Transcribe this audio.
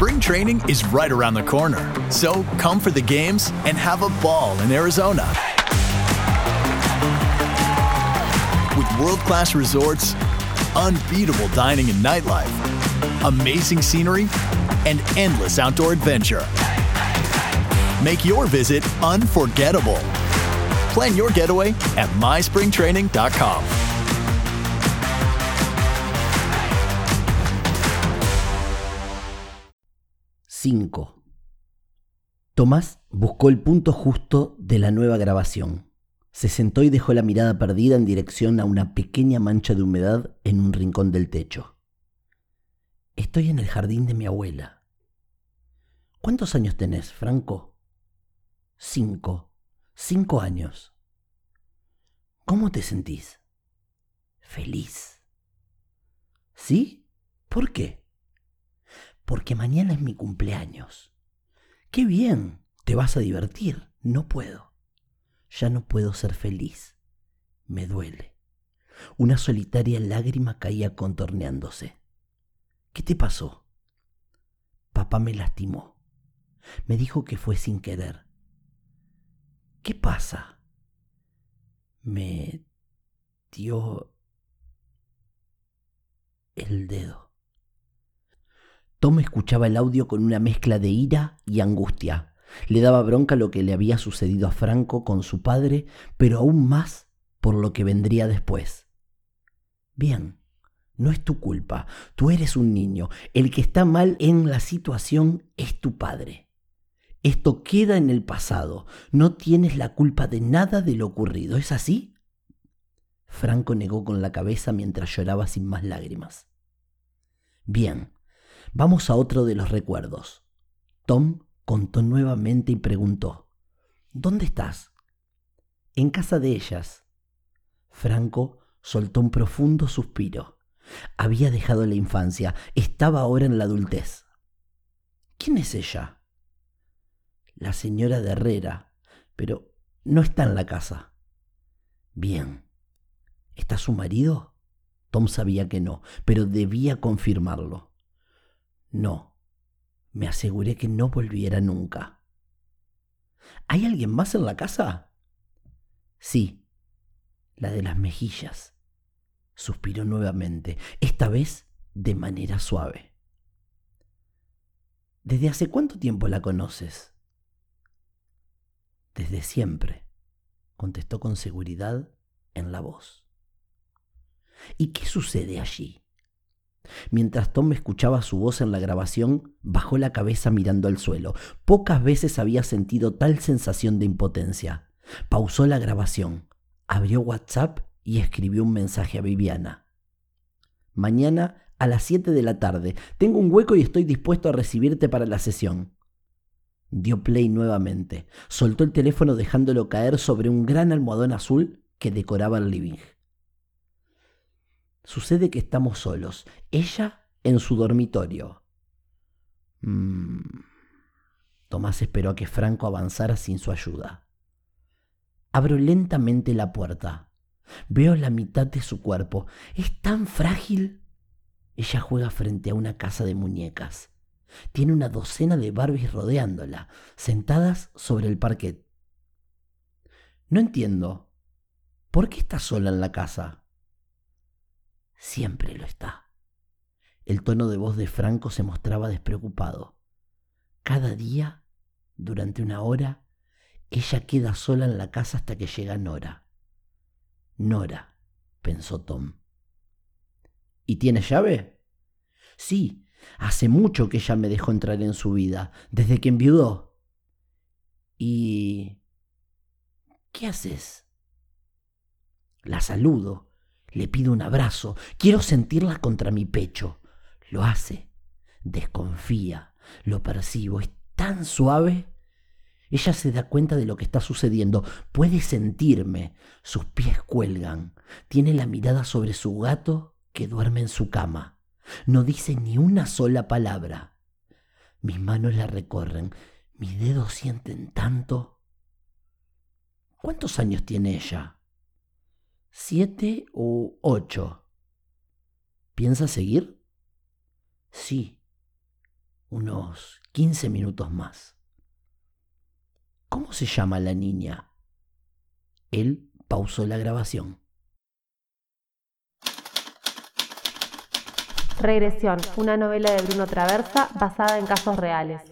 Spring training is right around the corner. So come for the games and have a ball in Arizona. With world class resorts, unbeatable dining and nightlife, amazing scenery, and endless outdoor adventure. Make your visit unforgettable. Plan your getaway at myspringtraining.com. 5. Tomás buscó el punto justo de la nueva grabación. Se sentó y dejó la mirada perdida en dirección a una pequeña mancha de humedad en un rincón del techo. Estoy en el jardín de mi abuela. ¿Cuántos años tenés, Franco? Cinco. Cinco años. ¿Cómo te sentís? Feliz. ¿Sí? ¿Por qué? Porque mañana es mi cumpleaños. Qué bien, te vas a divertir. No puedo. Ya no puedo ser feliz. Me duele. Una solitaria lágrima caía contorneándose. ¿Qué te pasó? Papá me lastimó. Me dijo que fue sin querer. ¿Qué pasa? Me dio el dedo. Tom escuchaba el audio con una mezcla de ira y angustia. Le daba bronca lo que le había sucedido a Franco con su padre, pero aún más por lo que vendría después. Bien, no es tu culpa, tú eres un niño, el que está mal en la situación es tu padre. Esto queda en el pasado, no tienes la culpa de nada de lo ocurrido, ¿es así? Franco negó con la cabeza mientras lloraba sin más lágrimas. Bien, Vamos a otro de los recuerdos. Tom contó nuevamente y preguntó, ¿Dónde estás? En casa de ellas. Franco soltó un profundo suspiro. Había dejado la infancia, estaba ahora en la adultez. ¿Quién es ella? La señora de Herrera, pero no está en la casa. Bien. ¿Está su marido? Tom sabía que no, pero debía confirmarlo. No, me aseguré que no volviera nunca. ¿Hay alguien más en la casa? Sí, la de las mejillas. Suspiró nuevamente, esta vez de manera suave. ¿Desde hace cuánto tiempo la conoces? Desde siempre, contestó con seguridad en la voz. ¿Y qué sucede allí? Mientras Tom escuchaba su voz en la grabación, bajó la cabeza mirando al suelo. Pocas veces había sentido tal sensación de impotencia. Pausó la grabación, abrió WhatsApp y escribió un mensaje a Viviana. Mañana a las 7 de la tarde. Tengo un hueco y estoy dispuesto a recibirte para la sesión. Dio play nuevamente. Soltó el teléfono dejándolo caer sobre un gran almohadón azul que decoraba el living. Sucede que estamos solos. Ella en su dormitorio. Mm. Tomás esperó a que Franco avanzara sin su ayuda. Abro lentamente la puerta. Veo la mitad de su cuerpo. Es tan frágil. Ella juega frente a una casa de muñecas. Tiene una docena de Barbies rodeándola, sentadas sobre el parquet. No entiendo. ¿Por qué está sola en la casa? Siempre lo está. El tono de voz de Franco se mostraba despreocupado. Cada día, durante una hora, ella queda sola en la casa hasta que llega Nora. Nora, pensó Tom. ¿Y tiene llave? Sí, hace mucho que ella me dejó entrar en su vida, desde que enviudó. ¿Y qué haces? La saludo le pido un abrazo, quiero sentirla contra mi pecho. Lo hace, desconfía, lo percibo, es tan suave. Ella se da cuenta de lo que está sucediendo, puede sentirme, sus pies cuelgan, tiene la mirada sobre su gato que duerme en su cama. No dice ni una sola palabra. Mis manos la recorren, mis dedos sienten tanto. ¿Cuántos años tiene ella? ¿Siete o ocho? ¿Piensa seguir? Sí. unos 15 minutos más. ¿Cómo se llama la niña? Él pausó la grabación. Regresión, una novela de Bruno Traversa basada en casos reales.